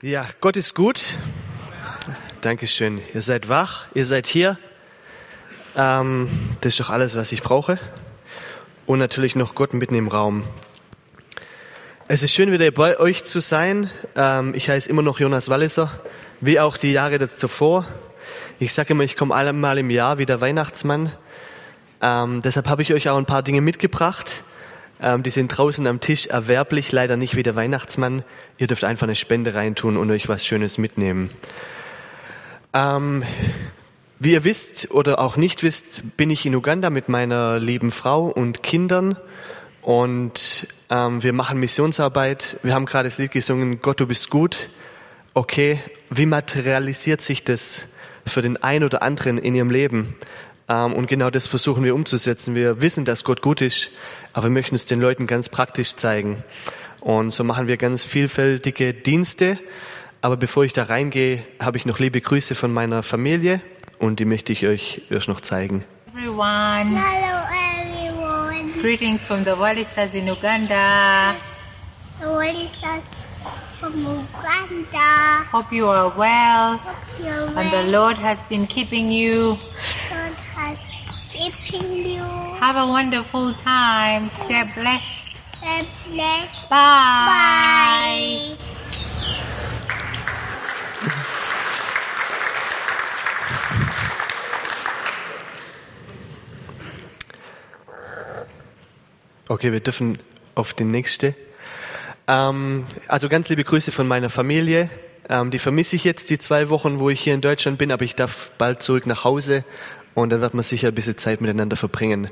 Ja, Gott ist gut. Dankeschön. Ihr seid wach, ihr seid hier. Ähm, das ist doch alles, was ich brauche. Und natürlich noch Gott mitten im Raum. Es ist schön, wieder bei euch zu sein. Ähm, ich heiße immer noch Jonas Walliser, wie auch die Jahre zuvor. Ich sage immer, ich komme einmal im Jahr wie der Weihnachtsmann. Ähm, deshalb habe ich euch auch ein paar Dinge mitgebracht. Ähm, die sind draußen am Tisch erwerblich, leider nicht wie der Weihnachtsmann. Ihr dürft einfach eine Spende reintun und euch was Schönes mitnehmen. Ähm, wie ihr wisst oder auch nicht wisst, bin ich in Uganda mit meiner lieben Frau und Kindern und ähm, wir machen Missionsarbeit. Wir haben gerade das Lied gesungen, Gott, du bist gut. Okay, wie materialisiert sich das für den einen oder anderen in ihrem Leben? Ähm, und genau das versuchen wir umzusetzen. Wir wissen, dass Gott gut ist, aber wir möchten es den Leuten ganz praktisch zeigen. Und so machen wir ganz vielfältige Dienste. Aber bevor ich da reingehe, habe ich noch liebe Grüße von meiner Familie und die möchte ich euch erst noch zeigen. Everyone, Hello everyone. greetings from the Walisas in Uganda. Is that from Uganda? Hope you are well Your and the Lord has been keeping you. You. Have a wonderful time. Stay blessed. And bless. Bye. Bye. Okay, wir dürfen auf die nächste. Ähm, also ganz liebe Grüße von meiner Familie. Ähm, die vermisse ich jetzt die zwei Wochen, wo ich hier in Deutschland bin, aber ich darf bald zurück nach Hause und dann wird man sicher ein bisschen Zeit miteinander verbringen.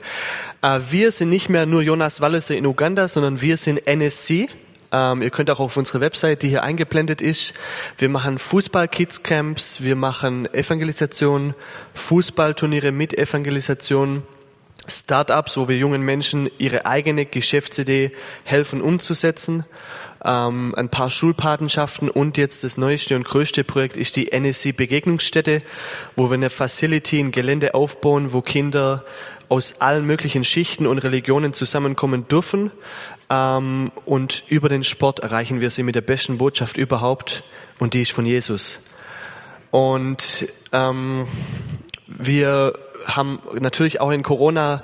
Äh, wir sind nicht mehr nur Jonas Walliser in Uganda, sondern wir sind NSC. Ähm, ihr könnt auch auf unsere Website, die hier eingeblendet ist, wir machen Fußball-Kids-Camps, wir machen Evangelisation, Fußballturniere mit Evangelisation, Startups, wo wir jungen Menschen ihre eigene Geschäftsidee helfen umzusetzen. Ähm, ein paar Schulpatenschaften und jetzt das neueste und größte Projekt ist die NSC Begegnungsstätte, wo wir eine Facility, ein Gelände aufbauen, wo Kinder aus allen möglichen Schichten und Religionen zusammenkommen dürfen. Ähm, und über den Sport erreichen wir sie mit der besten Botschaft überhaupt und die ist von Jesus. Und ähm, wir haben natürlich auch in Corona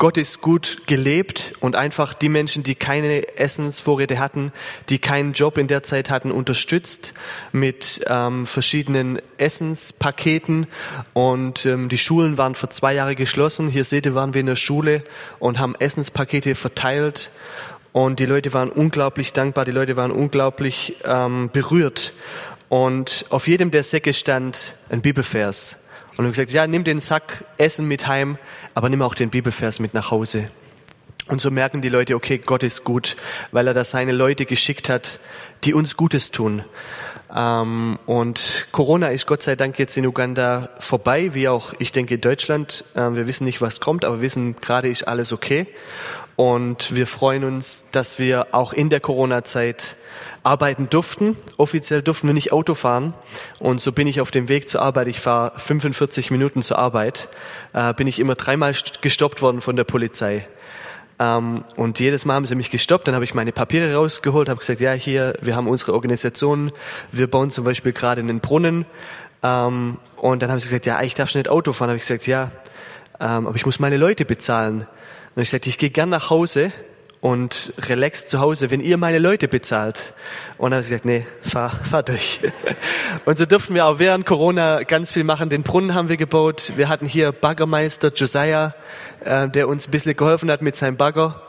Gott ist gut gelebt und einfach die Menschen, die keine Essensvorräte hatten, die keinen Job in der Zeit hatten, unterstützt mit ähm, verschiedenen Essenspaketen. Und ähm, die Schulen waren für zwei Jahre geschlossen. Hier seht ihr, waren wir in der Schule und haben Essenspakete verteilt. Und die Leute waren unglaublich dankbar, die Leute waren unglaublich ähm, berührt. Und auf jedem der Säcke stand ein Bibelvers. Und wir haben gesagt, ja, nimm den Sack Essen mit heim, aber nimm auch den Bibelvers mit nach Hause. Und so merken die Leute, okay, Gott ist gut, weil er da seine Leute geschickt hat, die uns Gutes tun. Ähm, und Corona ist Gott sei Dank jetzt in Uganda vorbei, wie auch, ich denke, Deutschland. Ähm, wir wissen nicht, was kommt, aber wir wissen, gerade ist alles okay. Und wir freuen uns, dass wir auch in der Corona-Zeit arbeiten durften. Offiziell durften wir nicht Auto fahren. Und so bin ich auf dem Weg zur Arbeit. Ich fahre 45 Minuten zur Arbeit. Äh, bin ich immer dreimal gestoppt worden von der Polizei. Ähm, und jedes Mal haben sie mich gestoppt. Dann habe ich meine Papiere rausgeholt, habe gesagt, ja, hier, wir haben unsere Organisation. Wir bauen zum Beispiel gerade einen Brunnen. Ähm, und dann haben sie gesagt, ja, ich darf schon nicht Auto fahren. Habe ich gesagt, ja, ähm, aber ich muss meine Leute bezahlen. Und ich sagte, ich gehe gern nach Hause und relax zu Hause, wenn ihr meine Leute bezahlt. Und dann habe ich gesagt, nee, fahr, fahr durch. Und so durften wir auch während Corona ganz viel machen. Den Brunnen haben wir gebaut. Wir hatten hier Baggermeister Josiah, äh, der uns ein bisschen geholfen hat mit seinem Bagger.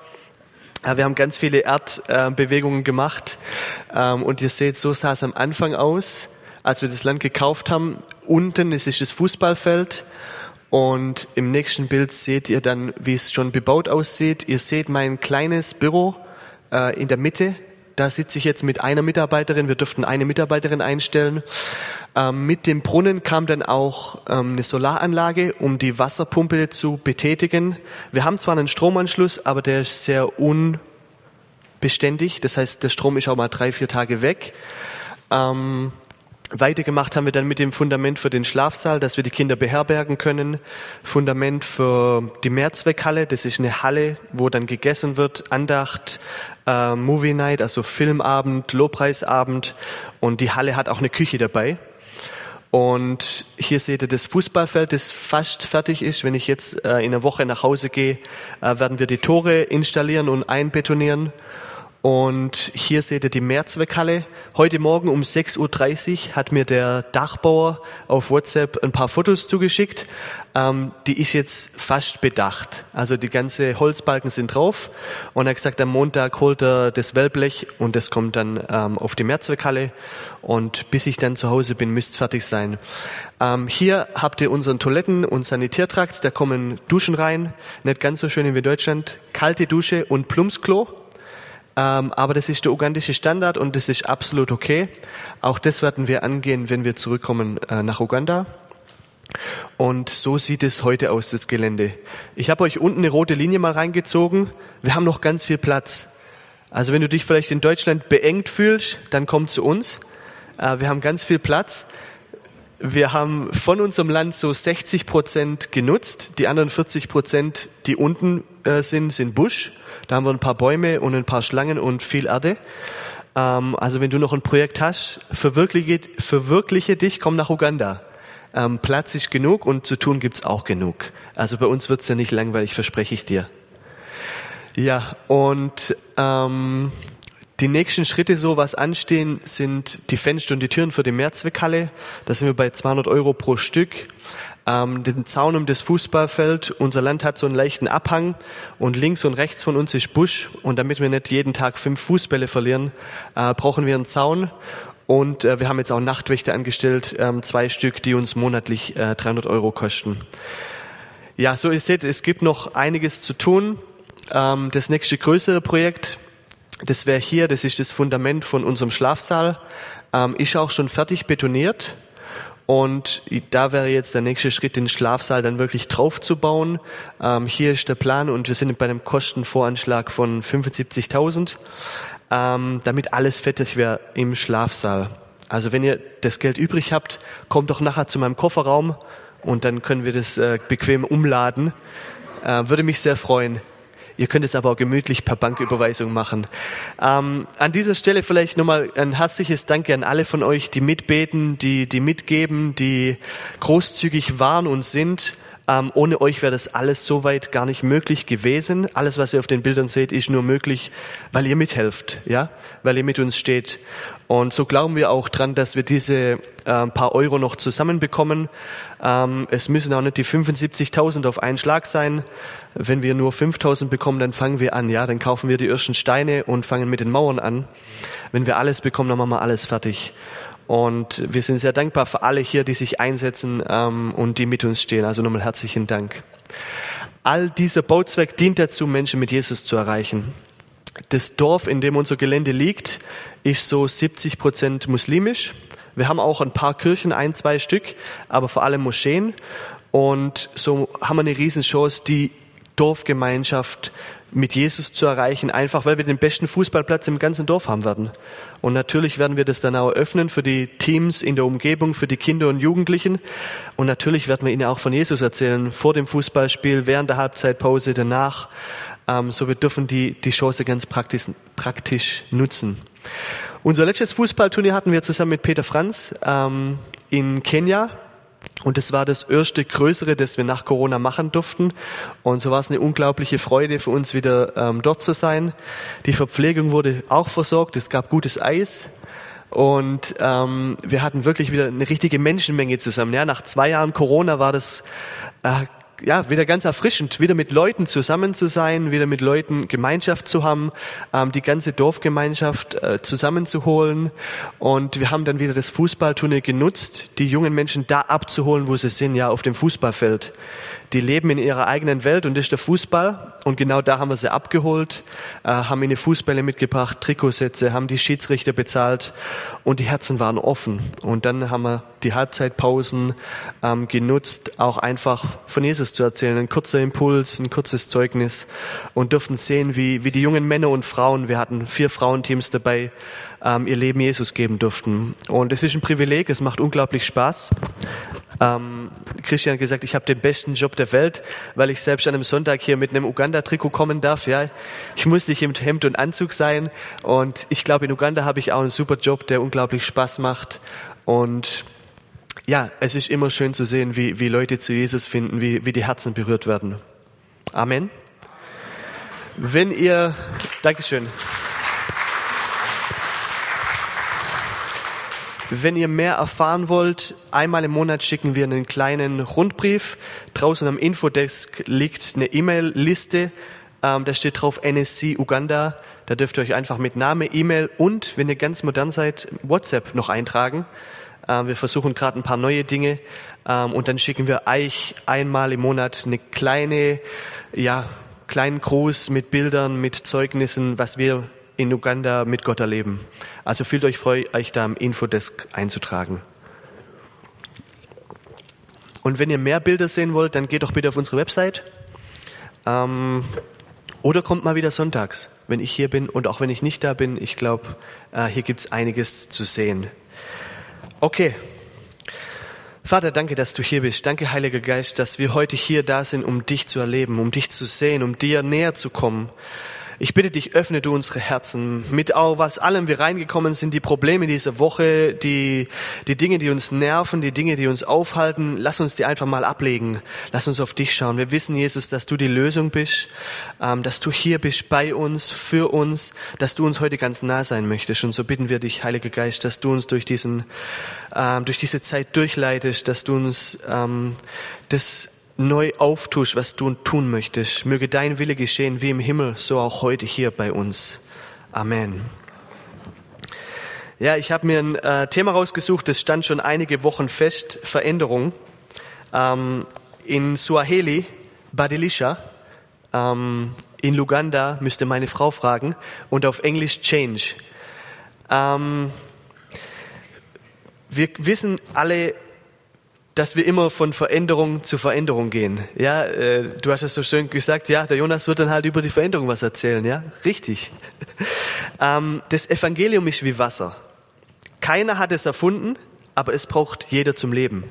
Wir haben ganz viele Erdbewegungen gemacht. Ähm, Und ihr seht, so sah es am Anfang aus, als wir das Land gekauft haben. Unten ist das Fußballfeld. Und im nächsten Bild seht ihr dann, wie es schon bebaut aussieht. Ihr seht mein kleines Büro äh, in der Mitte. Da sitze ich jetzt mit einer Mitarbeiterin. Wir dürften eine Mitarbeiterin einstellen. Ähm, mit dem Brunnen kam dann auch ähm, eine Solaranlage, um die Wasserpumpe zu betätigen. Wir haben zwar einen Stromanschluss, aber der ist sehr unbeständig. Das heißt, der Strom ist auch mal drei, vier Tage weg. Ähm, Weitergemacht haben wir dann mit dem Fundament für den Schlafsaal, dass wir die Kinder beherbergen können. Fundament für die Mehrzweckhalle, das ist eine Halle, wo dann gegessen wird, Andacht, äh, Movie Night, also Filmabend, Lobpreisabend. Und die Halle hat auch eine Küche dabei. Und hier seht ihr das Fußballfeld, das fast fertig ist. Wenn ich jetzt äh, in einer Woche nach Hause gehe, äh, werden wir die Tore installieren und einbetonieren. Und hier seht ihr die Mehrzweckhalle. Heute Morgen um 6.30 Uhr hat mir der Dachbauer auf WhatsApp ein paar Fotos zugeschickt. Ähm, die ist jetzt fast bedacht. Also die ganze Holzbalken sind drauf. Und er hat gesagt, am Montag holt er das Wellblech und das kommt dann ähm, auf die Mehrzweckhalle. Und bis ich dann zu Hause bin, müsste es fertig sein. Ähm, hier habt ihr unseren Toiletten- und Sanitärtrakt. Da kommen Duschen rein. Nicht ganz so schön wie in Deutschland. Kalte Dusche und Plumpsklo. Ähm, aber das ist der ugandische Standard und das ist absolut okay. Auch das werden wir angehen, wenn wir zurückkommen äh, nach Uganda. Und so sieht es heute aus, das Gelände. Ich habe euch unten eine rote Linie mal reingezogen. Wir haben noch ganz viel Platz. Also wenn du dich vielleicht in Deutschland beengt fühlst, dann komm zu uns. Äh, wir haben ganz viel Platz. Wir haben von unserem Land so 60 Prozent genutzt. Die anderen 40 Prozent, die unten äh, sind, sind Busch. Da haben wir ein paar Bäume und ein paar Schlangen und viel Erde. Ähm, also wenn du noch ein Projekt hast, verwirkliche, verwirkliche dich, komm nach Uganda. Ähm, Platz ist genug und zu tun gibt's auch genug. Also bei uns wird's ja nicht langweilig, verspreche ich dir. Ja, und ähm, die nächsten Schritte, so was anstehen, sind die Fenster und die Türen für die Mehrzweckhalle. Da sind wir bei 200 Euro pro Stück. Ähm, den Zaun um das Fußballfeld. Unser Land hat so einen leichten Abhang und links und rechts von uns ist Busch. Und damit wir nicht jeden Tag fünf Fußbälle verlieren, äh, brauchen wir einen Zaun. Und äh, wir haben jetzt auch Nachtwächter angestellt, ähm, zwei Stück, die uns monatlich äh, 300 Euro kosten. Ja, so ihr seht, es gibt noch einiges zu tun. Ähm, das nächste größere Projekt das wäre hier, das ist das Fundament von unserem Schlafsaal, ähm, ist auch schon fertig betoniert. Und da wäre jetzt der nächste Schritt, den Schlafsaal dann wirklich draufzubauen. Ähm, hier ist der Plan und wir sind bei einem Kostenvoranschlag von 75.000, ähm, damit alles fertig wäre im Schlafsaal. Also wenn ihr das Geld übrig habt, kommt doch nachher zu meinem Kofferraum und dann können wir das äh, bequem umladen. Äh, würde mich sehr freuen. Ihr könnt es aber auch gemütlich per Banküberweisung machen. Ähm, an dieser Stelle vielleicht nochmal ein herzliches Danke an alle von euch, die mitbeten, die, die mitgeben, die großzügig waren und sind. Ähm, ohne euch wäre das alles soweit gar nicht möglich gewesen. Alles, was ihr auf den Bildern seht, ist nur möglich, weil ihr mithelft, ja, weil ihr mit uns steht. Und so glauben wir auch dran, dass wir diese äh, paar Euro noch zusammenbekommen. Ähm, es müssen auch nicht die 75.000 auf einen Schlag sein. Wenn wir nur 5.000 bekommen, dann fangen wir an, ja, dann kaufen wir die ersten Steine und fangen mit den Mauern an. Wenn wir alles bekommen, dann machen wir alles fertig. Und wir sind sehr dankbar für alle hier, die sich einsetzen ähm, und die mit uns stehen. Also nochmal herzlichen Dank. All dieser Bauzweck dient dazu, Menschen mit Jesus zu erreichen. Das Dorf, in dem unser Gelände liegt, ist so 70 Prozent muslimisch. Wir haben auch ein paar Kirchen, ein, zwei Stück, aber vor allem Moscheen. Und so haben wir eine Riesenchance, die Dorfgemeinschaft mit Jesus zu erreichen, einfach weil wir den besten Fußballplatz im ganzen Dorf haben werden. Und natürlich werden wir das dann auch öffnen für die Teams in der Umgebung, für die Kinder und Jugendlichen. Und natürlich werden wir ihnen auch von Jesus erzählen, vor dem Fußballspiel, während der Halbzeitpause, danach. Ähm, so wir dürfen die, die Chance ganz praktisch, praktisch nutzen. Unser letztes Fußballturnier hatten wir zusammen mit Peter Franz ähm, in Kenia. Und es war das erste größere, das wir nach Corona machen durften. Und so war es eine unglaubliche Freude für uns wieder ähm, dort zu sein. Die Verpflegung wurde auch versorgt. Es gab gutes Eis. Und ähm, wir hatten wirklich wieder eine richtige Menschenmenge zusammen. Ja, nach zwei Jahren Corona war das äh, ja, wieder ganz erfrischend, wieder mit Leuten zusammen zu sein, wieder mit Leuten Gemeinschaft zu haben, ähm, die ganze Dorfgemeinschaft äh, zusammenzuholen. Und wir haben dann wieder das Fußballturnier genutzt, die jungen Menschen da abzuholen, wo sie sind, ja, auf dem Fußballfeld. Die leben in ihrer eigenen Welt und das ist der Fußball. Und genau da haben wir sie abgeholt, äh, haben ihnen Fußbälle mitgebracht, Trikotsätze, haben die Schiedsrichter bezahlt und die Herzen waren offen. Und dann haben wir die Halbzeitpausen ähm, genutzt, auch einfach von Jesus Jesus zu erzählen. Ein kurzer Impuls, ein kurzes Zeugnis und durften sehen, wie, wie die jungen Männer und Frauen, wir hatten vier Frauenteams dabei, ähm, ihr Leben Jesus geben durften. Und es ist ein Privileg, es macht unglaublich Spaß. Ähm, Christian hat gesagt, ich habe den besten Job der Welt, weil ich selbst an einem Sonntag hier mit einem Uganda-Trikot kommen darf. Ja, ich muss nicht im Hemd und Anzug sein. Und ich glaube, in Uganda habe ich auch einen super Job, der unglaublich Spaß macht. Und ja, es ist immer schön zu sehen, wie, wie Leute zu Jesus finden, wie, wie die Herzen berührt werden. Amen. Wenn ihr, Dankeschön. Wenn ihr mehr erfahren wollt, einmal im Monat schicken wir einen kleinen Rundbrief. Draußen am Infodesk liegt eine E-Mail-Liste. Ähm, da steht drauf NSC Uganda. Da dürft ihr euch einfach mit Name, E-Mail und, wenn ihr ganz modern seid, WhatsApp noch eintragen. Ähm, wir versuchen gerade ein paar neue Dinge. Ähm, und dann schicken wir euch einmal im Monat eine kleine, ja, kleinen Gruß mit Bildern, mit Zeugnissen, was wir in Uganda mit Gott erleben. Also fühlt euch frei, euch da am Infodesk einzutragen. Und wenn ihr mehr Bilder sehen wollt, dann geht doch bitte auf unsere Website. Ähm, oder kommt mal wieder sonntags, wenn ich hier bin und auch wenn ich nicht da bin. Ich glaube, äh, hier gibt es einiges zu sehen. Okay. Vater, danke, dass du hier bist. Danke, Heiliger Geist, dass wir heute hier da sind, um dich zu erleben, um dich zu sehen, um dir näher zu kommen. Ich bitte dich, öffne du unsere Herzen mit auch was allem wir reingekommen sind, die Probleme dieser Woche, die, die Dinge, die uns nerven, die Dinge, die uns aufhalten. Lass uns die einfach mal ablegen. Lass uns auf dich schauen. Wir wissen, Jesus, dass du die Lösung bist, ähm, dass du hier bist bei uns, für uns, dass du uns heute ganz nah sein möchtest. Und so bitten wir dich, Heiliger Geist, dass du uns durch diesen, ähm, durch diese Zeit durchleitest, dass du uns ähm, das neu auftust, was du tun möchtest. Möge dein Wille geschehen wie im Himmel, so auch heute hier bei uns. Amen. Ja, ich habe mir ein äh, Thema rausgesucht, das stand schon einige Wochen fest, Veränderung. Ähm, in Suaheli, Badilisha, ähm, in Luganda, müsste meine Frau fragen, und auf Englisch Change. Ähm, wir wissen alle, dass wir immer von Veränderung zu Veränderung gehen. Ja, äh, du hast es so schön gesagt, ja, der Jonas wird dann halt über die Veränderung was erzählen, ja, richtig. ähm, das Evangelium ist wie Wasser. Keiner hat es erfunden, aber es braucht jeder zum Leben.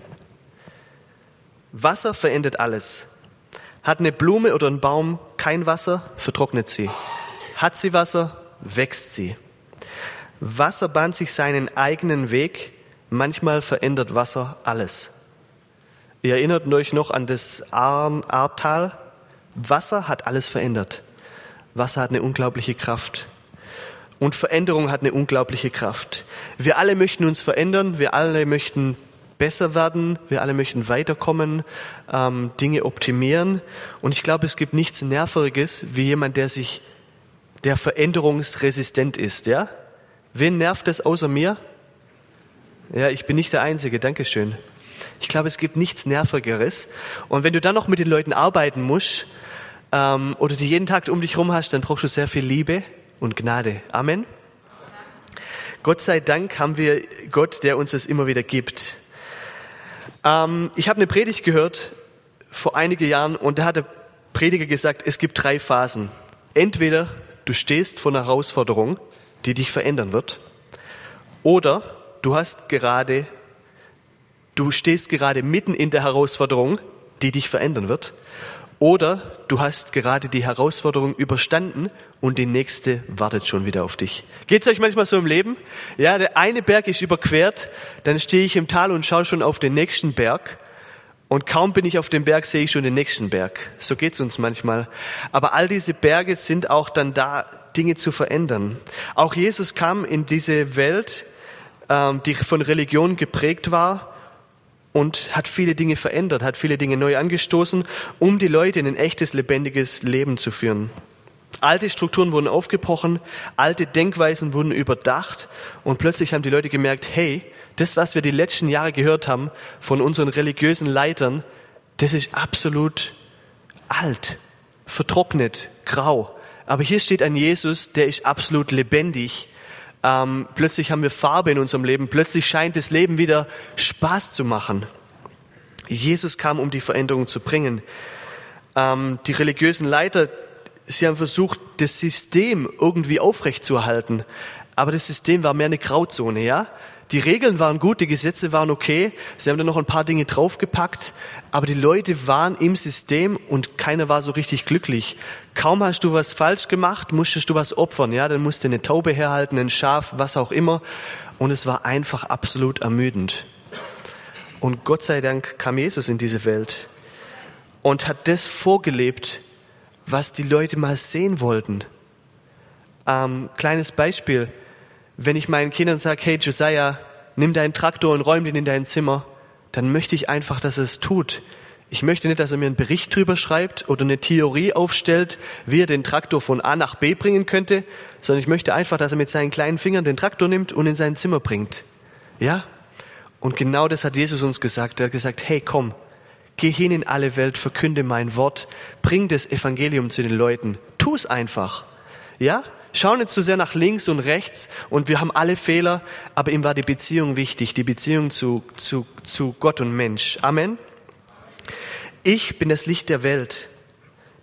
Wasser verändert alles. Hat eine Blume oder ein Baum kein Wasser, vertrocknet sie. Hat sie Wasser, wächst sie. Wasser bahnt sich seinen eigenen Weg. Manchmal verändert Wasser alles. Ihr erinnert euch noch an das Ahrtal. Wasser hat alles verändert. Wasser hat eine unglaubliche Kraft. Und Veränderung hat eine unglaubliche Kraft. Wir alle möchten uns verändern, wir alle möchten besser werden, wir alle möchten weiterkommen, ähm, Dinge optimieren. Und ich glaube, es gibt nichts Nerviges wie jemand, der sich, der veränderungsresistent ist. Ja? Wen nervt das außer mir? Ja, ich bin nicht der Einzige. Dankeschön. Ich glaube, es gibt nichts Nervigeres. Und wenn du dann noch mit den Leuten arbeiten musst ähm, oder die jeden Tag um dich herum hast, dann brauchst du sehr viel Liebe und Gnade. Amen. Gott sei Dank haben wir Gott, der uns das immer wieder gibt. Ähm, ich habe eine Predigt gehört vor einigen Jahren und da hat der Prediger gesagt, es gibt drei Phasen. Entweder du stehst vor einer Herausforderung, die dich verändern wird, oder du hast gerade du stehst gerade mitten in der Herausforderung, die dich verändern wird, oder du hast gerade die Herausforderung überstanden und die nächste wartet schon wieder auf dich. Geht's euch manchmal so im Leben? Ja, der eine Berg ist überquert, dann stehe ich im Tal und schaue schon auf den nächsten Berg. Und kaum bin ich auf dem Berg, sehe ich schon den nächsten Berg. So geht's uns manchmal. Aber all diese Berge sind auch dann da, Dinge zu verändern. Auch Jesus kam in diese Welt, ähm, die von Religion geprägt war und hat viele Dinge verändert, hat viele Dinge neu angestoßen, um die Leute in ein echtes, lebendiges Leben zu führen. Alte Strukturen wurden aufgebrochen, alte Denkweisen wurden überdacht und plötzlich haben die Leute gemerkt, hey, das, was wir die letzten Jahre gehört haben von unseren religiösen Leitern, das ist absolut alt, vertrocknet, grau. Aber hier steht ein Jesus, der ist absolut lebendig ähm, plötzlich haben wir Farbe in unserem Leben. Plötzlich scheint das Leben wieder Spaß zu machen. Jesus kam, um die Veränderung zu bringen. Ähm, die religiösen Leiter, sie haben versucht, das System irgendwie aufrechtzuerhalten. Aber das System war mehr eine Grauzone, ja? Die Regeln waren gut, die Gesetze waren okay. Sie haben dann noch ein paar Dinge draufgepackt. Aber die Leute waren im System und keiner war so richtig glücklich. Kaum hast du was falsch gemacht, musstest du was opfern, ja? Dann musst du eine Taube herhalten, ein Schaf, was auch immer. Und es war einfach absolut ermüdend. Und Gott sei Dank kam Jesus in diese Welt und hat das vorgelebt, was die Leute mal sehen wollten. Ähm, kleines Beispiel. Wenn ich meinen Kindern sage, hey Josiah, nimm deinen Traktor und räum den in dein Zimmer, dann möchte ich einfach, dass er es tut. Ich möchte nicht, dass er mir einen Bericht drüber schreibt oder eine Theorie aufstellt, wie er den Traktor von A nach B bringen könnte, sondern ich möchte einfach, dass er mit seinen kleinen Fingern den Traktor nimmt und in sein Zimmer bringt. Ja? Und genau das hat Jesus uns gesagt. Er hat gesagt, hey, komm, geh hin in alle Welt, verkünde mein Wort, bring das Evangelium zu den Leuten. Tu es einfach. Ja? Schau nicht zu so sehr nach links und rechts und wir haben alle Fehler, aber ihm war die Beziehung wichtig, die Beziehung zu, zu, zu Gott und Mensch. Amen. Ich bin das Licht der Welt,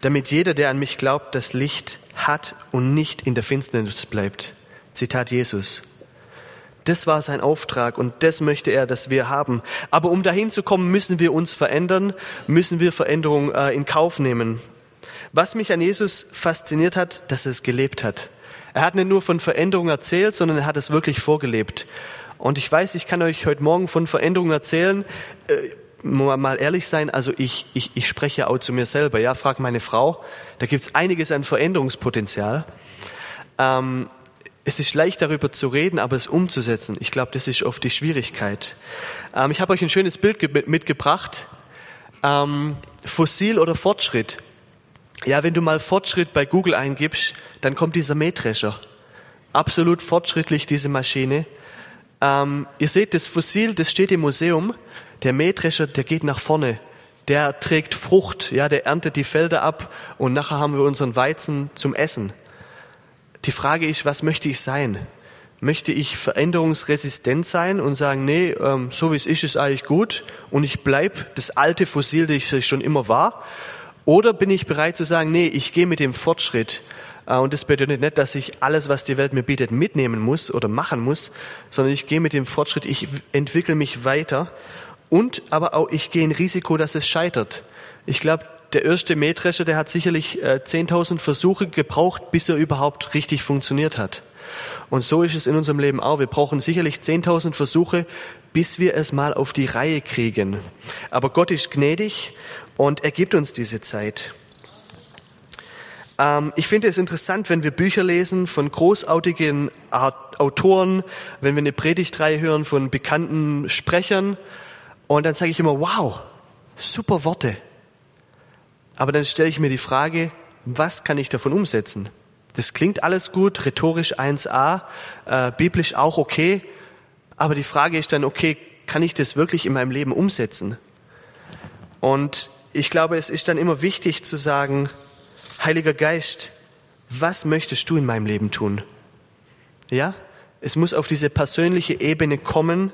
damit jeder, der an mich glaubt, das Licht hat und nicht in der Finsternis bleibt. Zitat Jesus. Das war sein Auftrag und das möchte er, dass wir haben. Aber um dahin zu kommen, müssen wir uns verändern, müssen wir Veränderung äh, in Kauf nehmen. Was mich an Jesus fasziniert hat, dass er es gelebt hat. Er hat nicht nur von Veränderung erzählt, sondern er hat es wirklich vorgelebt. Und ich weiß, ich kann euch heute Morgen von Veränderung erzählen. Äh, mal ehrlich sein, also ich, ich, ich spreche auch zu mir selber. Ja, frag meine Frau. Da gibt es einiges an Veränderungspotenzial. Ähm, es ist leicht darüber zu reden, aber es umzusetzen, ich glaube, das ist oft die Schwierigkeit. Ähm, ich habe euch ein schönes Bild mitgebracht. Ähm, Fossil oder Fortschritt. Ja, wenn du mal Fortschritt bei Google eingibst, dann kommt dieser Mähdrescher. Absolut fortschrittlich, diese Maschine. Ähm, ihr seht, das Fossil, das steht im Museum. Der Mähdrescher, der geht nach vorne. Der trägt Frucht, ja, der erntet die Felder ab und nachher haben wir unseren Weizen zum Essen. Die Frage ist, was möchte ich sein? Möchte ich veränderungsresistent sein und sagen, nee, ähm, so wie es ist, ist eigentlich gut und ich bleib das alte Fossil, das ich schon immer war? Oder bin ich bereit zu sagen, nee, ich gehe mit dem Fortschritt äh, und das bedeutet nicht, dass ich alles, was die Welt mir bietet, mitnehmen muss oder machen muss, sondern ich gehe mit dem Fortschritt, ich entwickle mich weiter und aber auch ich gehe ein Risiko, dass es scheitert. Ich glaube, der erste Mähdrescher, der hat sicherlich äh, 10.000 Versuche gebraucht, bis er überhaupt richtig funktioniert hat. Und so ist es in unserem Leben auch. Wir brauchen sicherlich 10.000 Versuche, bis wir es mal auf die Reihe kriegen. Aber Gott ist gnädig und er gibt uns diese Zeit. Ähm, ich finde es interessant, wenn wir Bücher lesen von großartigen Autoren, wenn wir eine Predigtreihe hören von bekannten Sprechern. Und dann sage ich immer, wow, super Worte. Aber dann stelle ich mir die Frage, was kann ich davon umsetzen? Das klingt alles gut, rhetorisch 1a, äh, biblisch auch okay. Aber die Frage ist dann, okay, kann ich das wirklich in meinem Leben umsetzen? Und ich glaube, es ist dann immer wichtig zu sagen, Heiliger Geist, was möchtest du in meinem Leben tun? Ja, es muss auf diese persönliche Ebene kommen.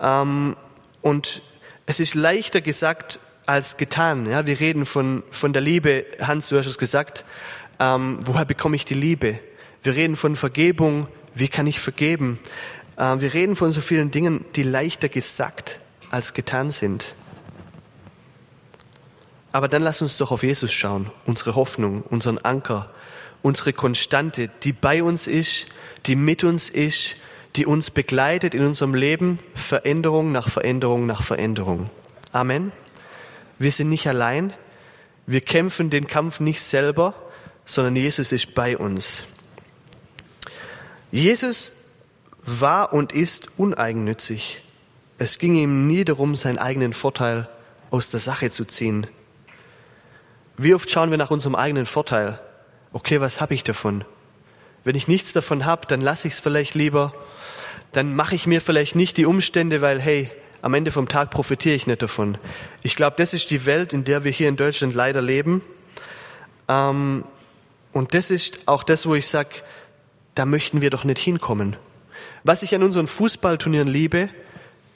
Ähm, und es ist leichter gesagt als getan. Ja, wir reden von, von der Liebe. Hans, du hast es gesagt. Ähm, woher bekomme ich die Liebe? Wir reden von Vergebung. Wie kann ich vergeben? Äh, wir reden von so vielen Dingen, die leichter gesagt als getan sind. Aber dann lass uns doch auf Jesus schauen, unsere Hoffnung, unseren Anker, unsere Konstante, die bei uns ist, die mit uns ist, die uns begleitet in unserem Leben, Veränderung nach Veränderung nach Veränderung. Amen. Wir sind nicht allein. Wir kämpfen den Kampf nicht selber, sondern Jesus ist bei uns. Jesus war und ist uneigennützig. Es ging ihm nie darum, seinen eigenen Vorteil aus der Sache zu ziehen. Wie oft schauen wir nach unserem eigenen Vorteil? Okay, was habe ich davon? Wenn ich nichts davon habe, dann lasse ich es vielleicht lieber. Dann mache ich mir vielleicht nicht die Umstände, weil hey, am Ende vom Tag profitiere ich nicht davon. Ich glaube, das ist die Welt, in der wir hier in Deutschland leider leben. Ähm, und das ist auch das, wo ich sage, da möchten wir doch nicht hinkommen. Was ich an unseren Fußballturnieren liebe,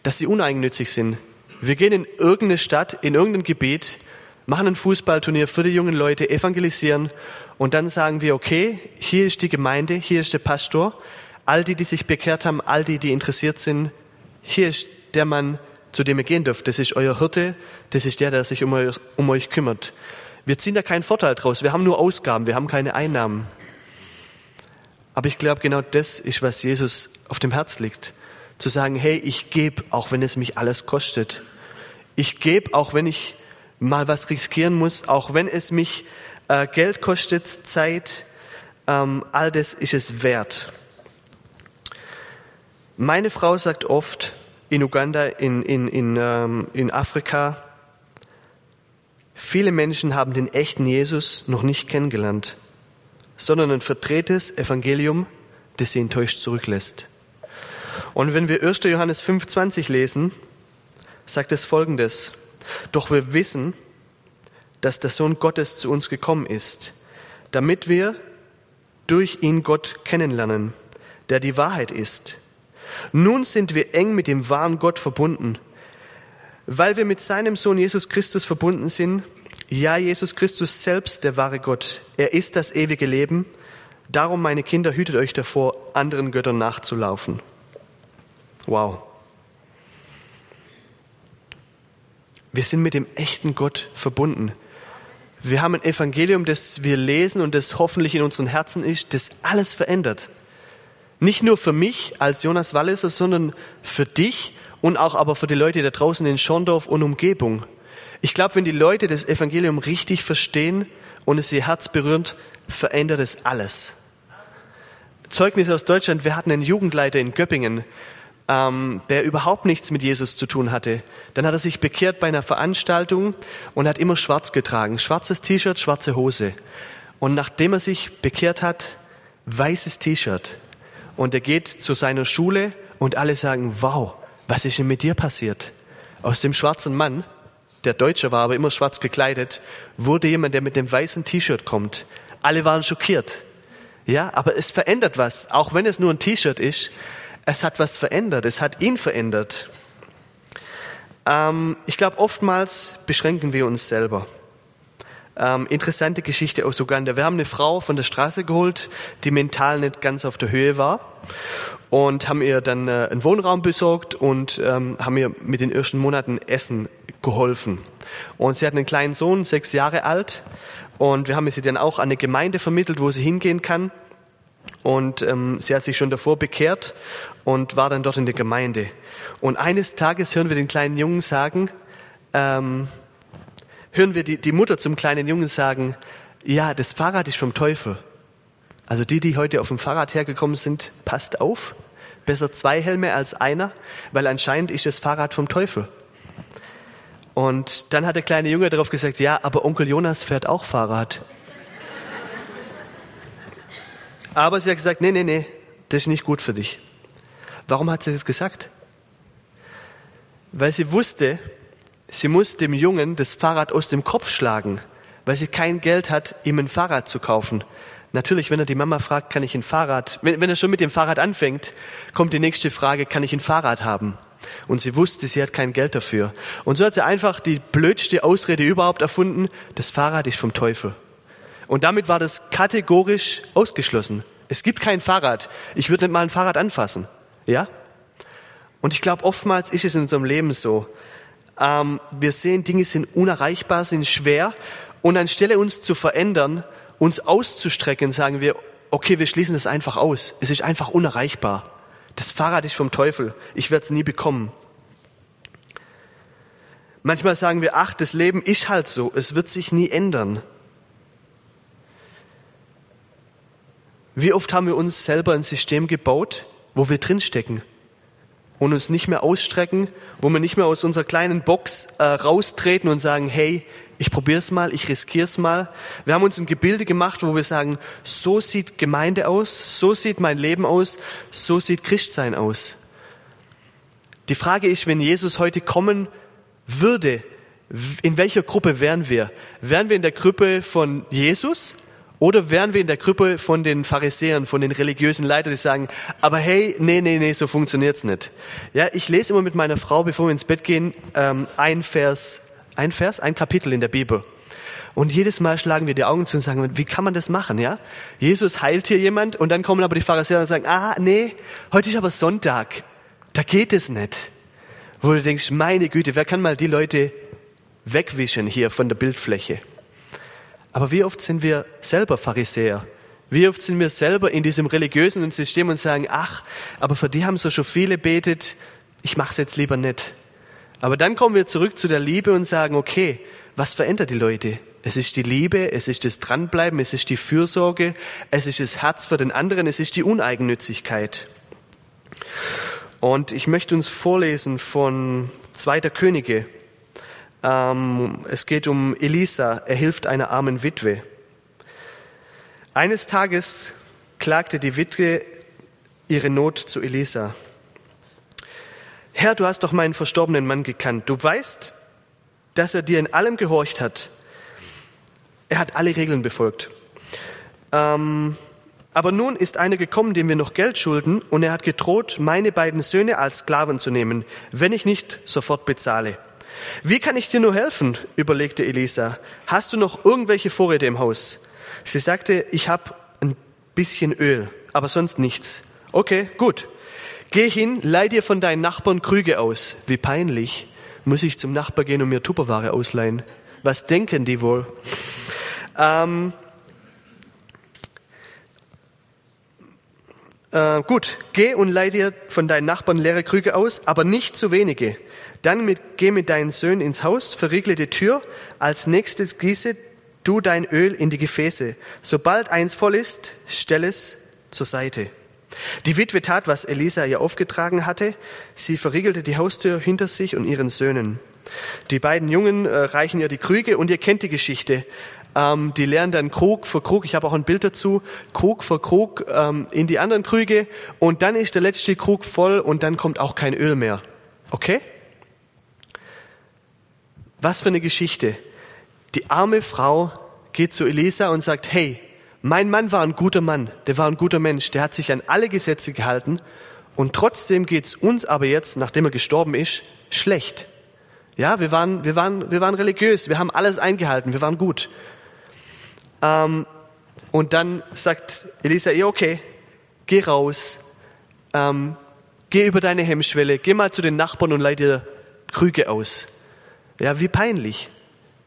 dass sie uneigennützig sind. Wir gehen in irgendeine Stadt, in irgendein Gebiet, machen ein Fußballturnier für die jungen Leute, evangelisieren und dann sagen wir, okay, hier ist die Gemeinde, hier ist der Pastor, all die, die sich bekehrt haben, all die, die interessiert sind, hier ist der Mann, zu dem ihr gehen dürft. Das ist euer Hirte, das ist der, der sich um euch, um euch kümmert. Wir ziehen da keinen Vorteil draus, wir haben nur Ausgaben, wir haben keine Einnahmen. Aber ich glaube, genau das ist, was Jesus auf dem Herz liegt. Zu sagen, hey, ich gebe, auch wenn es mich alles kostet. Ich gebe, auch wenn ich mal was riskieren muss, auch wenn es mich äh, Geld kostet, Zeit, ähm, all das ist es wert. Meine Frau sagt oft in Uganda, in, in, in, ähm, in Afrika, viele Menschen haben den echten Jesus noch nicht kennengelernt, sondern ein verdrehtes Evangelium, das sie enttäuscht zurücklässt. Und wenn wir 1. Johannes 5.20 lesen, sagt es folgendes. Doch wir wissen, dass der Sohn Gottes zu uns gekommen ist, damit wir durch ihn Gott kennenlernen, der die Wahrheit ist. Nun sind wir eng mit dem wahren Gott verbunden. Weil wir mit seinem Sohn Jesus Christus verbunden sind, ja, Jesus Christus selbst, der wahre Gott, er ist das ewige Leben. Darum, meine Kinder, hütet euch davor, anderen Göttern nachzulaufen. Wow. Wir sind mit dem echten Gott verbunden. Wir haben ein Evangelium, das wir lesen und das hoffentlich in unseren Herzen ist, das alles verändert. Nicht nur für mich als Jonas Walliser, sondern für dich und auch aber für die Leute da draußen in Schorndorf und Umgebung. Ich glaube, wenn die Leute das Evangelium richtig verstehen und es ihr Herz berührt, verändert es alles. Zeugnis aus Deutschland, wir hatten einen Jugendleiter in Göppingen, ähm, der überhaupt nichts mit Jesus zu tun hatte. Dann hat er sich bekehrt bei einer Veranstaltung und hat immer schwarz getragen. Schwarzes T-Shirt, schwarze Hose. Und nachdem er sich bekehrt hat, weißes T-Shirt. Und er geht zu seiner Schule und alle sagen, wow, was ist denn mit dir passiert? Aus dem schwarzen Mann, der Deutsche war aber immer schwarz gekleidet, wurde jemand, der mit dem weißen T-Shirt kommt. Alle waren schockiert. Ja, aber es verändert was, auch wenn es nur ein T-Shirt ist es hat was verändert, es hat ihn verändert. Ähm, ich glaube, oftmals beschränken wir uns selber. Ähm, interessante Geschichte aus Uganda. Wir haben eine Frau von der Straße geholt, die mental nicht ganz auf der Höhe war und haben ihr dann äh, einen Wohnraum besorgt und ähm, haben ihr mit den ersten Monaten Essen geholfen. Und sie hat einen kleinen Sohn, sechs Jahre alt, und wir haben sie dann auch an eine Gemeinde vermittelt, wo sie hingehen kann. Und ähm, sie hat sich schon davor bekehrt und war dann dort in der Gemeinde. Und eines Tages hören wir den kleinen Jungen sagen, ähm, hören wir die, die Mutter zum kleinen Jungen sagen, ja, das Fahrrad ist vom Teufel. Also die, die heute auf dem Fahrrad hergekommen sind, passt auf. Besser zwei Helme als einer, weil anscheinend ist das Fahrrad vom Teufel. Und dann hat der kleine Junge darauf gesagt, ja, aber Onkel Jonas fährt auch Fahrrad. Aber sie hat gesagt, nee, nee, nee, das ist nicht gut für dich. Warum hat sie das gesagt? Weil sie wusste, sie muss dem Jungen das Fahrrad aus dem Kopf schlagen, weil sie kein Geld hat, ihm ein Fahrrad zu kaufen. Natürlich, wenn er die Mama fragt, kann ich ein Fahrrad, wenn, wenn er schon mit dem Fahrrad anfängt, kommt die nächste Frage, kann ich ein Fahrrad haben? Und sie wusste, sie hat kein Geld dafür. Und so hat sie einfach die blödste Ausrede überhaupt erfunden, das Fahrrad ist vom Teufel. Und damit war das kategorisch ausgeschlossen. Es gibt kein Fahrrad. Ich würde nicht mal ein Fahrrad anfassen. Ja? Und ich glaube, oftmals ist es in unserem Leben so. Ähm, wir sehen, Dinge sind unerreichbar, sind schwer. Und anstelle uns zu verändern, uns auszustrecken, sagen wir, okay, wir schließen das einfach aus. Es ist einfach unerreichbar. Das Fahrrad ist vom Teufel. Ich werde es nie bekommen. Manchmal sagen wir, ach, das Leben ist halt so. Es wird sich nie ändern. Wie oft haben wir uns selber ein System gebaut, wo wir drinstecken und uns nicht mehr ausstrecken, wo wir nicht mehr aus unserer kleinen Box äh, raustreten und sagen, hey, ich probier's mal, ich riskier's mal. Wir haben uns ein Gebilde gemacht, wo wir sagen, so sieht Gemeinde aus, so sieht mein Leben aus, so sieht Christsein aus. Die Frage ist, wenn Jesus heute kommen würde, in welcher Gruppe wären wir? Wären wir in der Gruppe von Jesus Oder wären wir in der Gruppe von den Pharisäern, von den religiösen Leitern, die sagen, aber hey, nee, nee, nee, so funktioniert's nicht. Ja, ich lese immer mit meiner Frau, bevor wir ins Bett gehen, ähm, ein Vers, ein Vers, ein Kapitel in der Bibel. Und jedes Mal schlagen wir die Augen zu und sagen, wie kann man das machen, ja? Jesus heilt hier jemand und dann kommen aber die Pharisäer und sagen, ah, nee, heute ist aber Sonntag. Da geht es nicht. Wo du denkst, meine Güte, wer kann mal die Leute wegwischen hier von der Bildfläche? Aber wie oft sind wir selber Pharisäer? Wie oft sind wir selber in diesem religiösen System und sagen, ach, aber für die haben so schon viele betet, ich mach's jetzt lieber nicht. Aber dann kommen wir zurück zu der Liebe und sagen, okay, was verändert die Leute? Es ist die Liebe, es ist das Dranbleiben, es ist die Fürsorge, es ist das Herz für den anderen, es ist die Uneigennützigkeit. Und ich möchte uns vorlesen von Zweiter Könige. Ähm, es geht um Elisa, er hilft einer armen Witwe. Eines Tages klagte die Witwe ihre Not zu Elisa. Herr, du hast doch meinen verstorbenen Mann gekannt. Du weißt, dass er dir in allem gehorcht hat. Er hat alle Regeln befolgt. Ähm, aber nun ist einer gekommen, dem wir noch Geld schulden, und er hat gedroht, meine beiden Söhne als Sklaven zu nehmen, wenn ich nicht sofort bezahle. Wie kann ich dir nur helfen? überlegte Elisa. Hast du noch irgendwelche Vorräte im Haus? Sie sagte, ich habe ein bisschen Öl, aber sonst nichts. Okay, gut. Geh hin, leih dir von deinen Nachbarn Krüge aus. Wie peinlich. Muss ich zum Nachbar gehen und mir Tupperware ausleihen? Was denken die wohl? Ähm, äh, gut, geh und leih dir von deinen Nachbarn leere Krüge aus, aber nicht zu wenige. Dann mit, geh mit deinen Söhnen ins Haus, verriegle die Tür, als nächstes gieße du dein Öl in die Gefäße. Sobald eins voll ist, stell es zur Seite. Die Witwe tat, was Elisa ihr aufgetragen hatte. Sie verriegelte die Haustür hinter sich und ihren Söhnen. Die beiden Jungen äh, reichen ihr die Krüge und ihr kennt die Geschichte. Ähm, die leeren dann Krug für Krug, ich habe auch ein Bild dazu, Krug für Krug ähm, in die anderen Krüge und dann ist der letzte Krug voll und dann kommt auch kein Öl mehr. Okay? Was für eine Geschichte. Die arme Frau geht zu Elisa und sagt, hey, mein Mann war ein guter Mann, der war ein guter Mensch, der hat sich an alle Gesetze gehalten und trotzdem geht's uns aber jetzt, nachdem er gestorben ist, schlecht. Ja, wir waren, wir waren, wir waren religiös, wir haben alles eingehalten, wir waren gut. Ähm, und dann sagt Elisa, ja okay, geh raus, ähm, geh über deine Hemmschwelle, geh mal zu den Nachbarn und leih dir Krüge aus. Ja, wie peinlich.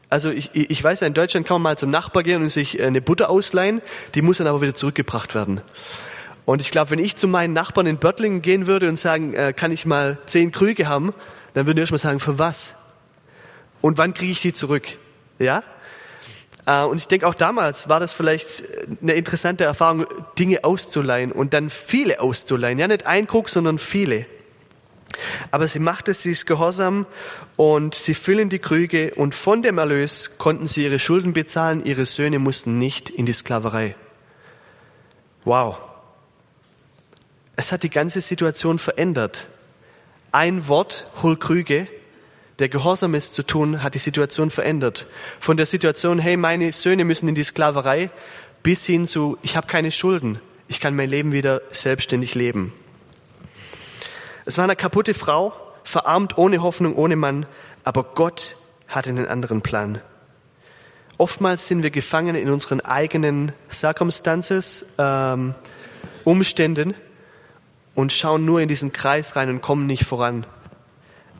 Also ich, ich weiß, in Deutschland kann man mal zum Nachbar gehen und sich eine Butter ausleihen, die muss dann aber wieder zurückgebracht werden. Und ich glaube, wenn ich zu meinen Nachbarn in Börtlingen gehen würde und sagen, äh, kann ich mal zehn Krüge haben, dann würden die erstmal sagen, für was? Und wann kriege ich die zurück? Ja? Äh, und ich denke, auch damals war das vielleicht eine interessante Erfahrung, Dinge auszuleihen und dann viele auszuleihen. Ja, nicht ein Krug, sondern viele. Aber sie machte, sie ist gehorsam und sie füllen die Krüge und von dem Erlös konnten sie ihre Schulden bezahlen, ihre Söhne mussten nicht in die Sklaverei. Wow. Es hat die ganze Situation verändert. Ein Wort, hol Krüge, der Gehorsam ist zu tun, hat die Situation verändert. Von der Situation, hey, meine Söhne müssen in die Sklaverei, bis hin zu, ich habe keine Schulden, ich kann mein Leben wieder selbstständig leben. Es war eine kaputte Frau, verarmt, ohne Hoffnung, ohne Mann, aber Gott hatte einen anderen Plan. Oftmals sind wir gefangen in unseren eigenen Circumstances, ähm, Umständen und schauen nur in diesen Kreis rein und kommen nicht voran.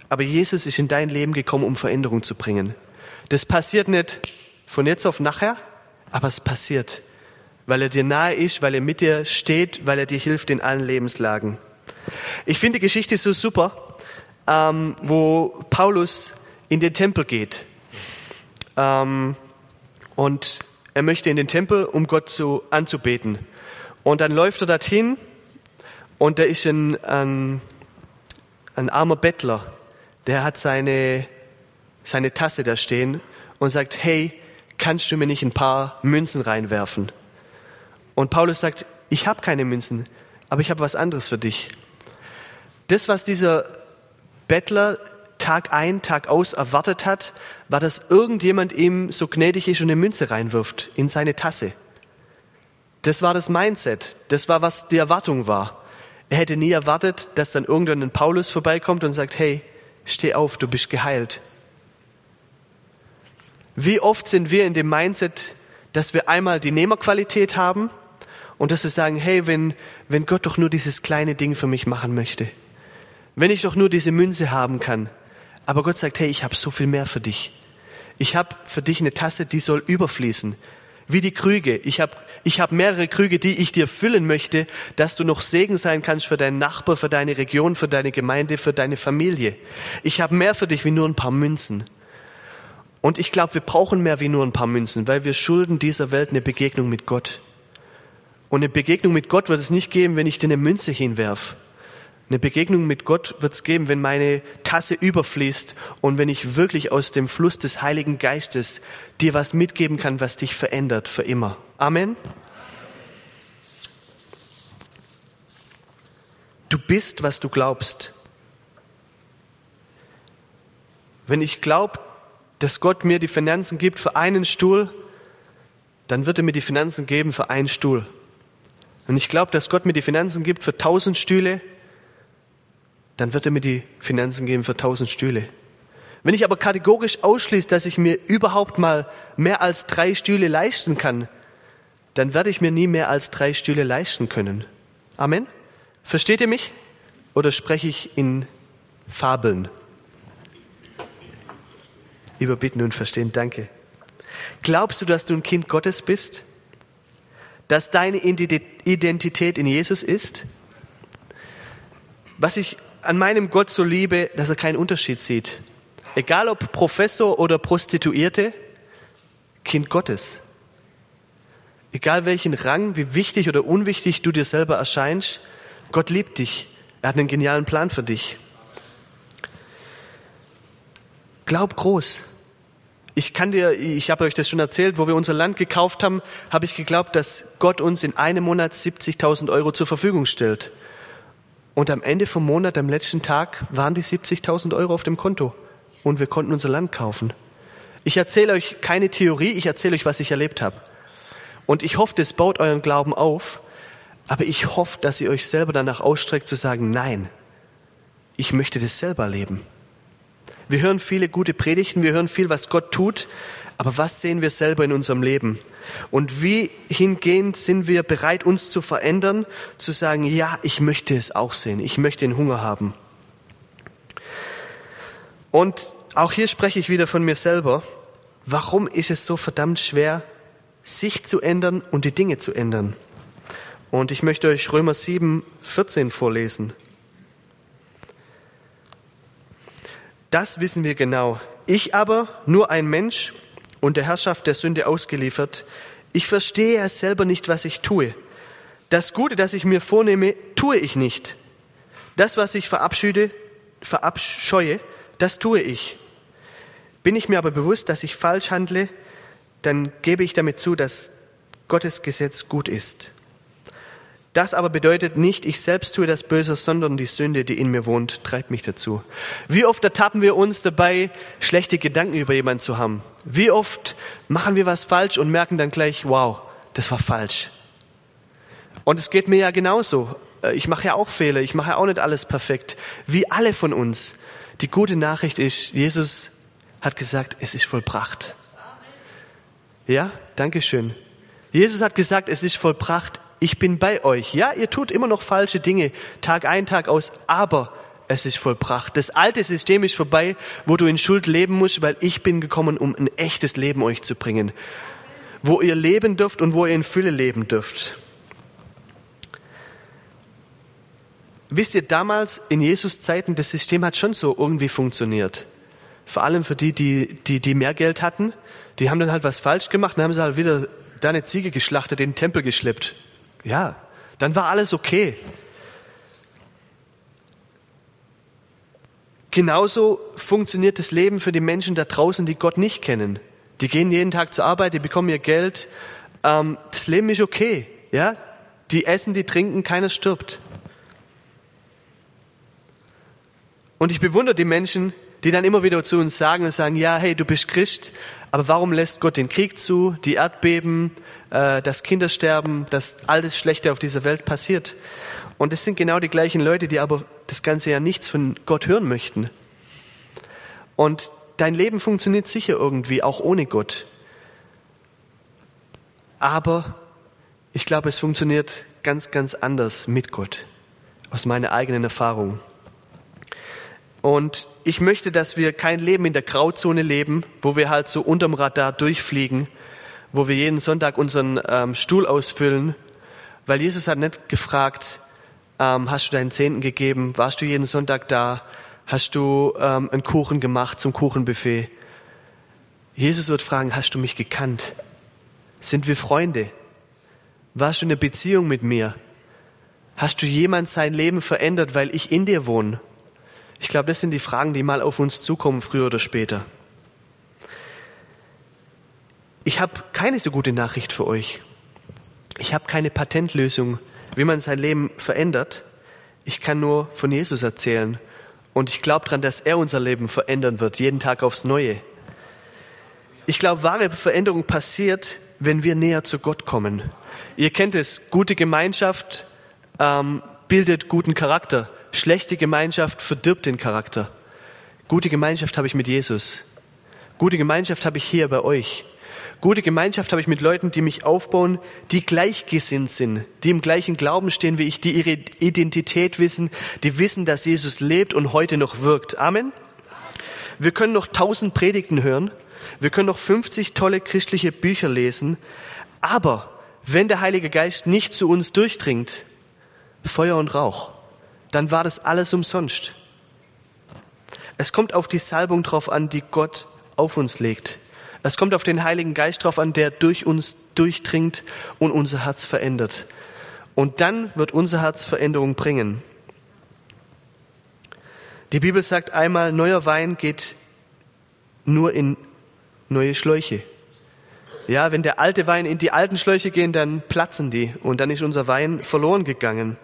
Aber Jesus ist in dein Leben gekommen, um Veränderung zu bringen. Das passiert nicht von jetzt auf nachher, aber es passiert, weil er dir nahe ist, weil er mit dir steht, weil er dir hilft in allen Lebenslagen. Ich finde die Geschichte so super, ähm, wo Paulus in den Tempel geht. Ähm, und er möchte in den Tempel, um Gott zu, anzubeten. Und dann läuft er dorthin und da ist ein, ein, ein armer Bettler, der hat seine, seine Tasse da stehen und sagt, hey, kannst du mir nicht ein paar Münzen reinwerfen? Und Paulus sagt, ich habe keine Münzen, aber ich habe was anderes für dich das, was dieser Bettler Tag ein, Tag aus erwartet hat, war, dass irgendjemand ihm so gnädig ist und eine Münze reinwirft in seine Tasse. Das war das Mindset. Das war, was die Erwartung war. Er hätte nie erwartet, dass dann irgendwann ein Paulus vorbeikommt und sagt, hey, steh auf, du bist geheilt. Wie oft sind wir in dem Mindset, dass wir einmal die Nehmerqualität haben und dass wir sagen, hey, wenn, wenn Gott doch nur dieses kleine Ding für mich machen möchte, wenn ich doch nur diese Münze haben kann, aber Gott sagt, hey, ich habe so viel mehr für dich. Ich habe für dich eine Tasse, die soll überfließen. Wie die Krüge. Ich habe ich hab mehrere Krüge, die ich dir füllen möchte, dass du noch Segen sein kannst für deinen Nachbar, für deine Region, für deine Gemeinde, für deine Familie. Ich habe mehr für dich wie nur ein paar Münzen. Und ich glaube, wir brauchen mehr wie nur ein paar Münzen, weil wir schulden dieser Welt eine Begegnung mit Gott. Und eine Begegnung mit Gott wird es nicht geben, wenn ich dir eine Münze hinwerf. Eine Begegnung mit Gott wird es geben, wenn meine Tasse überfließt und wenn ich wirklich aus dem Fluss des Heiligen Geistes dir was mitgeben kann, was dich verändert für immer. Amen. Du bist, was du glaubst. Wenn ich glaube, dass Gott mir die Finanzen gibt für einen Stuhl, dann wird er mir die Finanzen geben für einen Stuhl. Wenn ich glaube, dass Gott mir die Finanzen gibt für tausend Stühle, dann wird er mir die Finanzen geben für tausend Stühle. Wenn ich aber kategorisch ausschließe, dass ich mir überhaupt mal mehr als drei Stühle leisten kann, dann werde ich mir nie mehr als drei Stühle leisten können. Amen? Versteht ihr mich? Oder spreche ich in Fabeln? Überbitten und verstehen, danke. Glaubst du, dass du ein Kind Gottes bist? Dass deine Identität in Jesus ist? Was ich an meinem Gott so liebe, dass er keinen Unterschied sieht. Egal ob Professor oder Prostituierte, Kind Gottes. Egal welchen Rang, wie wichtig oder unwichtig du dir selber erscheinst, Gott liebt dich. Er hat einen genialen Plan für dich. Glaub groß. Ich kann dir, ich habe euch das schon erzählt, wo wir unser Land gekauft haben, habe ich geglaubt, dass Gott uns in einem Monat 70.000 Euro zur Verfügung stellt. Und am Ende vom Monat, am letzten Tag, waren die 70.000 Euro auf dem Konto und wir konnten unser Land kaufen. Ich erzähle euch keine Theorie, ich erzähle euch, was ich erlebt habe. Und ich hoffe, das baut euren Glauben auf, aber ich hoffe, dass ihr euch selber danach ausstreckt zu sagen, nein, ich möchte das selber leben. Wir hören viele gute Predigten, wir hören viel, was Gott tut, aber was sehen wir selber in unserem Leben? Und wie hingehend sind wir bereit, uns zu verändern, zu sagen, ja, ich möchte es auch sehen, ich möchte den Hunger haben. Und auch hier spreche ich wieder von mir selber. Warum ist es so verdammt schwer, sich zu ändern und die Dinge zu ändern? Und ich möchte euch Römer 7, 14 vorlesen. Das wissen wir genau. Ich aber, nur ein Mensch und der Herrschaft der Sünde ausgeliefert, ich verstehe es selber nicht, was ich tue. Das Gute, das ich mir vornehme, tue ich nicht. Das, was ich verabschiede, verabscheue, das tue ich. Bin ich mir aber bewusst, dass ich falsch handle, dann gebe ich damit zu, dass Gottes Gesetz gut ist. Das aber bedeutet nicht, ich selbst tue das Böse, sondern die Sünde, die in mir wohnt, treibt mich dazu. Wie oft ertappen wir uns dabei, schlechte Gedanken über jemanden zu haben? Wie oft machen wir was falsch und merken dann gleich, wow, das war falsch. Und es geht mir ja genauso. Äh, ich mache ja auch Fehler, ich mache ja auch nicht alles perfekt. Wie alle von uns. Die gute Nachricht ist, Jesus hat gesagt, es ist vollbracht. Ja, danke schön. Jesus hat gesagt, es ist vollbracht ich bin bei euch. Ja, ihr tut immer noch falsche Dinge, Tag ein, Tag aus, aber es ist vollbracht. Das alte System ist vorbei, wo du in Schuld leben musst, weil ich bin gekommen, um ein echtes Leben euch zu bringen. Wo ihr leben dürft und wo ihr in Fülle leben dürft. Wisst ihr, damals in Jesus Zeiten, das System hat schon so irgendwie funktioniert. Vor allem für die, die, die, die mehr Geld hatten. Die haben dann halt was falsch gemacht, dann haben sie halt wieder da eine Ziege geschlachtet, in den Tempel geschleppt ja, dann war alles okay. Genauso funktioniert das Leben für die Menschen da draußen, die Gott nicht kennen. Die gehen jeden Tag zur Arbeit, die bekommen ihr Geld. Ähm, das Leben ist okay. Ja? Die essen, die trinken, keiner stirbt. Und ich bewundere die Menschen, die dann immer wieder zu uns sagen und sagen, ja, hey, du bist Christ, aber warum lässt Gott den Krieg zu, die Erdbeben, äh, das Kindersterben, dass alles Schlechte auf dieser Welt passiert? Und es sind genau die gleichen Leute, die aber das ganze ja nichts von Gott hören möchten. Und dein Leben funktioniert sicher irgendwie, auch ohne Gott. Aber ich glaube, es funktioniert ganz, ganz anders mit Gott, aus meiner eigenen Erfahrung. Und ich möchte, dass wir kein Leben in der Grauzone leben, wo wir halt so unterm Radar durchfliegen, wo wir jeden Sonntag unseren ähm, Stuhl ausfüllen, weil Jesus hat nicht gefragt, ähm, hast du deinen Zehnten gegeben, warst du jeden Sonntag da, hast du ähm, einen Kuchen gemacht zum Kuchenbuffet. Jesus wird fragen, hast du mich gekannt? Sind wir Freunde? Warst du in einer Beziehung mit mir? Hast du jemand sein Leben verändert, weil ich in dir wohne? Ich glaube, das sind die Fragen, die mal auf uns zukommen, früher oder später. Ich habe keine so gute Nachricht für euch. Ich habe keine Patentlösung, wie man sein Leben verändert. Ich kann nur von Jesus erzählen. Und ich glaube daran, dass er unser Leben verändern wird, jeden Tag aufs Neue. Ich glaube, wahre Veränderung passiert, wenn wir näher zu Gott kommen. Ihr kennt es, gute Gemeinschaft ähm, bildet guten Charakter. Schlechte Gemeinschaft verdirbt den Charakter. Gute Gemeinschaft habe ich mit Jesus. Gute Gemeinschaft habe ich hier bei euch. Gute Gemeinschaft habe ich mit Leuten, die mich aufbauen, die gleichgesinnt sind, die im gleichen Glauben stehen wie ich, die ihre Identität wissen, die wissen, dass Jesus lebt und heute noch wirkt. Amen. Wir können noch tausend Predigten hören, wir können noch 50 tolle christliche Bücher lesen, aber wenn der Heilige Geist nicht zu uns durchdringt, Feuer und Rauch, dann war das alles umsonst. Es kommt auf die Salbung drauf an, die Gott auf uns legt. Es kommt auf den Heiligen Geist drauf an, der durch uns durchdringt und unser Herz verändert. Und dann wird unser Herz Veränderung bringen. Die Bibel sagt einmal, neuer Wein geht nur in neue Schläuche. Ja, wenn der alte Wein in die alten Schläuche geht, dann platzen die und dann ist unser Wein verloren gegangen.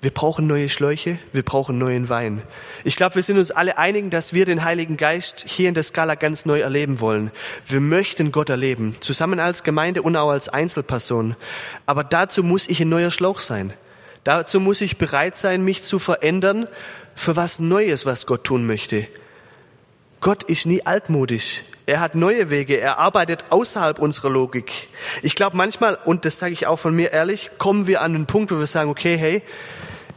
Wir brauchen neue Schläuche, wir brauchen neuen Wein. Ich glaube, wir sind uns alle einig, dass wir den Heiligen Geist hier in der Skala ganz neu erleben wollen. Wir möchten Gott erleben, zusammen als Gemeinde und auch als Einzelperson. Aber dazu muss ich ein neuer Schlauch sein. Dazu muss ich bereit sein, mich zu verändern für was Neues, was Gott tun möchte. Gott ist nie altmodisch. Er hat neue Wege. Er arbeitet außerhalb unserer Logik. Ich glaube manchmal, und das sage ich auch von mir ehrlich, kommen wir an einen Punkt, wo wir sagen, okay, hey,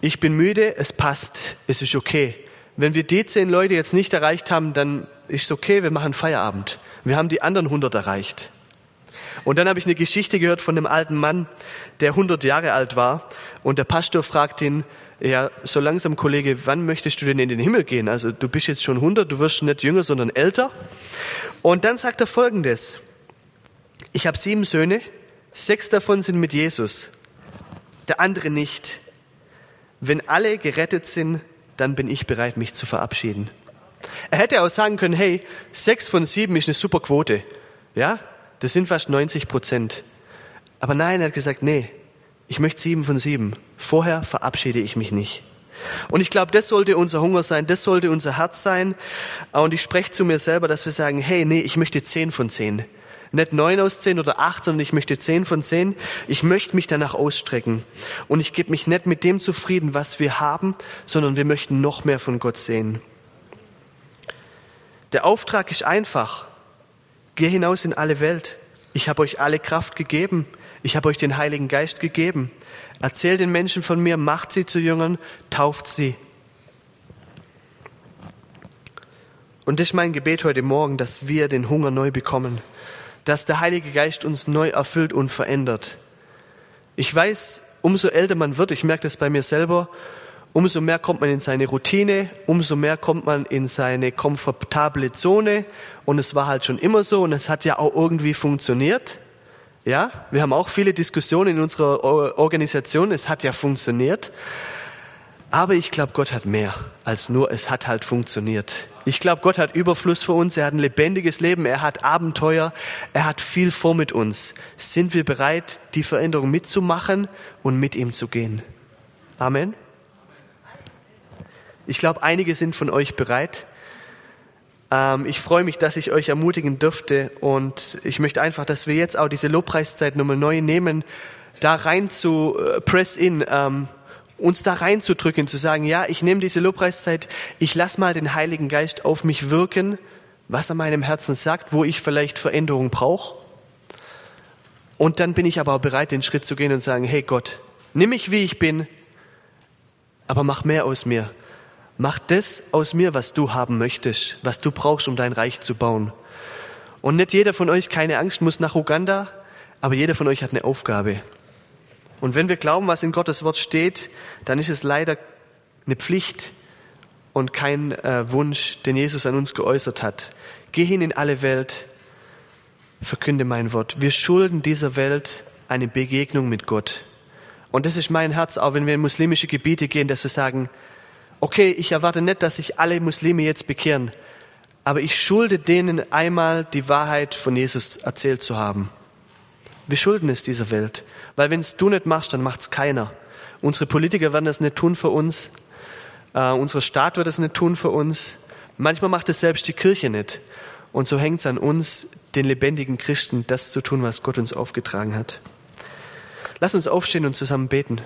ich bin müde, es passt, es ist okay. Wenn wir die zehn Leute jetzt nicht erreicht haben, dann ist es okay, wir machen Feierabend. Wir haben die anderen hundert erreicht. Und dann habe ich eine Geschichte gehört von einem alten Mann, der hundert Jahre alt war. Und der Pastor fragt ihn, ja, so langsam, Kollege, wann möchtest du denn in den Himmel gehen? Also du bist jetzt schon 100, du wirst nicht jünger, sondern älter. Und dann sagt er Folgendes. Ich habe sieben Söhne, sechs davon sind mit Jesus, der andere nicht. Wenn alle gerettet sind, dann bin ich bereit, mich zu verabschieden. Er hätte auch sagen können, hey, sechs von sieben ist eine super Quote. Ja, das sind fast 90 Prozent. Aber nein, er hat gesagt, nee, ich möchte sieben von sieben. Vorher verabschiede ich mich nicht. Und ich glaube, das sollte unser Hunger sein, das sollte unser Herz sein. Und ich spreche zu mir selber, dass wir sagen, hey, nee, ich möchte zehn von zehn. Nicht neun aus zehn oder acht, sondern ich möchte zehn von zehn. Ich möchte mich danach ausstrecken. Und ich gebe mich nicht mit dem zufrieden, was wir haben, sondern wir möchten noch mehr von Gott sehen. Der Auftrag ist einfach. Geh hinaus in alle Welt. Ich habe euch alle Kraft gegeben. Ich habe euch den Heiligen Geist gegeben. Erzählt den Menschen von mir, macht sie zu Jüngern, tauft sie. Und das ist mein Gebet heute Morgen, dass wir den Hunger neu bekommen, dass der Heilige Geist uns neu erfüllt und verändert. Ich weiß, umso älter man wird, ich merke das bei mir selber, umso mehr kommt man in seine Routine, umso mehr kommt man in seine komfortable Zone und es war halt schon immer so und es hat ja auch irgendwie funktioniert. Ja, wir haben auch viele Diskussionen in unserer Organisation. Es hat ja funktioniert. Aber ich glaube, Gott hat mehr als nur, es hat halt funktioniert. Ich glaube, Gott hat Überfluss für uns. Er hat ein lebendiges Leben. Er hat Abenteuer. Er hat viel vor mit uns. Sind wir bereit, die Veränderung mitzumachen und mit ihm zu gehen? Amen. Ich glaube, einige sind von euch bereit. Ähm, ich freue mich, dass ich euch ermutigen dürfte und ich möchte einfach, dass wir jetzt auch diese Lobpreiszeit nochmal neu nehmen, da rein zu äh, press in, ähm, uns da reinzudrücken, zu sagen, ja, ich nehme diese Lobpreiszeit, ich lass mal den Heiligen Geist auf mich wirken, was er meinem Herzen sagt, wo ich vielleicht Veränderung brauche. Und dann bin ich aber auch bereit, den Schritt zu gehen und sagen, hey Gott, nimm mich wie ich bin, aber mach mehr aus mir. Mach das aus mir, was du haben möchtest, was du brauchst, um dein Reich zu bauen. Und nicht jeder von euch, keine Angst, muss nach Uganda, aber jeder von euch hat eine Aufgabe. Und wenn wir glauben, was in Gottes Wort steht, dann ist es leider eine Pflicht und kein äh, Wunsch, den Jesus an uns geäußert hat. Geh hin in alle Welt, verkünde mein Wort. Wir schulden dieser Welt eine Begegnung mit Gott. Und das ist mein Herz, auch wenn wir in muslimische Gebiete gehen, dass wir sagen, okay, ich erwarte nicht, dass sich alle Muslime jetzt bekehren, aber ich schulde denen einmal die Wahrheit von Jesus erzählt zu haben. Wir schulden es dieser Welt. Weil wenn es du nicht machst, dann macht es keiner. Unsere Politiker werden das nicht tun für uns. Äh, unser Staat wird das nicht tun für uns. Manchmal macht es selbst die Kirche nicht. Und so hängt es an uns, den lebendigen Christen, das zu tun, was Gott uns aufgetragen hat. Lass uns aufstehen und zusammen beten.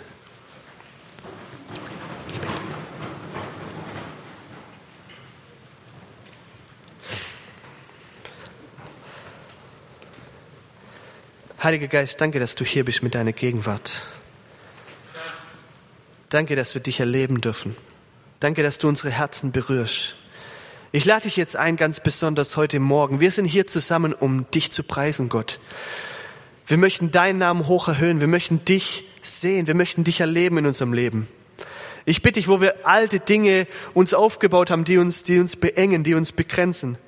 Heiliger Geist, danke, dass du hier bist mit deiner Gegenwart. Danke, dass wir dich erleben dürfen. Danke, dass du unsere Herzen berührst. Ich lade dich jetzt ein, ganz besonders heute Morgen. Wir sind hier zusammen, um dich zu preisen, Gott. Wir möchten deinen Namen hoch erhöhen. Wir möchten dich sehen. Wir möchten dich erleben in unserem Leben. Ich bitte dich, wo wir alte Dinge uns aufgebaut haben, die uns, die uns beengen, die uns begrenzen,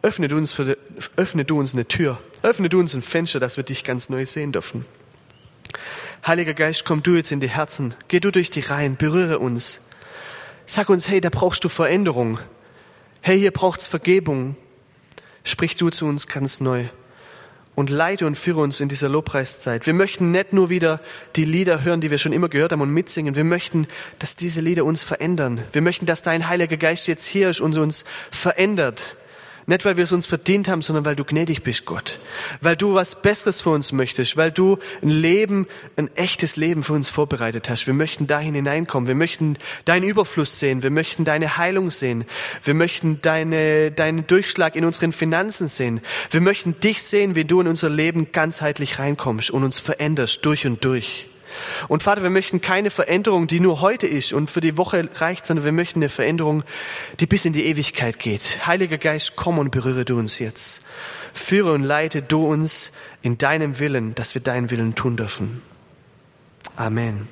öffne du uns, für, öffne du uns eine Tür Öffne du uns ein Fenster, dass wir dich ganz neu sehen dürfen. Heiliger Geist, komm du jetzt in die Herzen. Geh du durch die Reihen, berühre uns. Sag uns, hey, da brauchst du Veränderung. Hey, hier braucht's Vergebung. Sprich du zu uns ganz neu und leite und führe uns in dieser Lobpreiszeit. Wir möchten nicht nur wieder die Lieder hören, die wir schon immer gehört haben und mitsingen. Wir möchten, dass diese Lieder uns verändern. Wir möchten, dass dein Heiliger Geist jetzt hier ist und uns verändert. Nicht, weil wir es uns verdient haben, sondern weil du gnädig bist, Gott. Weil du was Besseres für uns möchtest, weil du ein Leben, ein echtes Leben für uns vorbereitet hast. Wir möchten dahin hineinkommen. Wir möchten deinen Überfluss sehen. Wir möchten deine Heilung sehen. Wir möchten deine, deinen Durchschlag in unseren Finanzen sehen. Wir möchten dich sehen, wie du in unser Leben ganzheitlich reinkommst und uns veränderst durch und durch. Und Vater, wir möchten keine Veränderung, die nur heute ist und für die Woche reicht, sondern wir möchten eine Veränderung, die bis in die Ewigkeit geht. Heiliger Geist, komm und berühre du uns jetzt. Führe und leite du uns in deinem Willen, dass wir deinen Willen tun dürfen. Amen.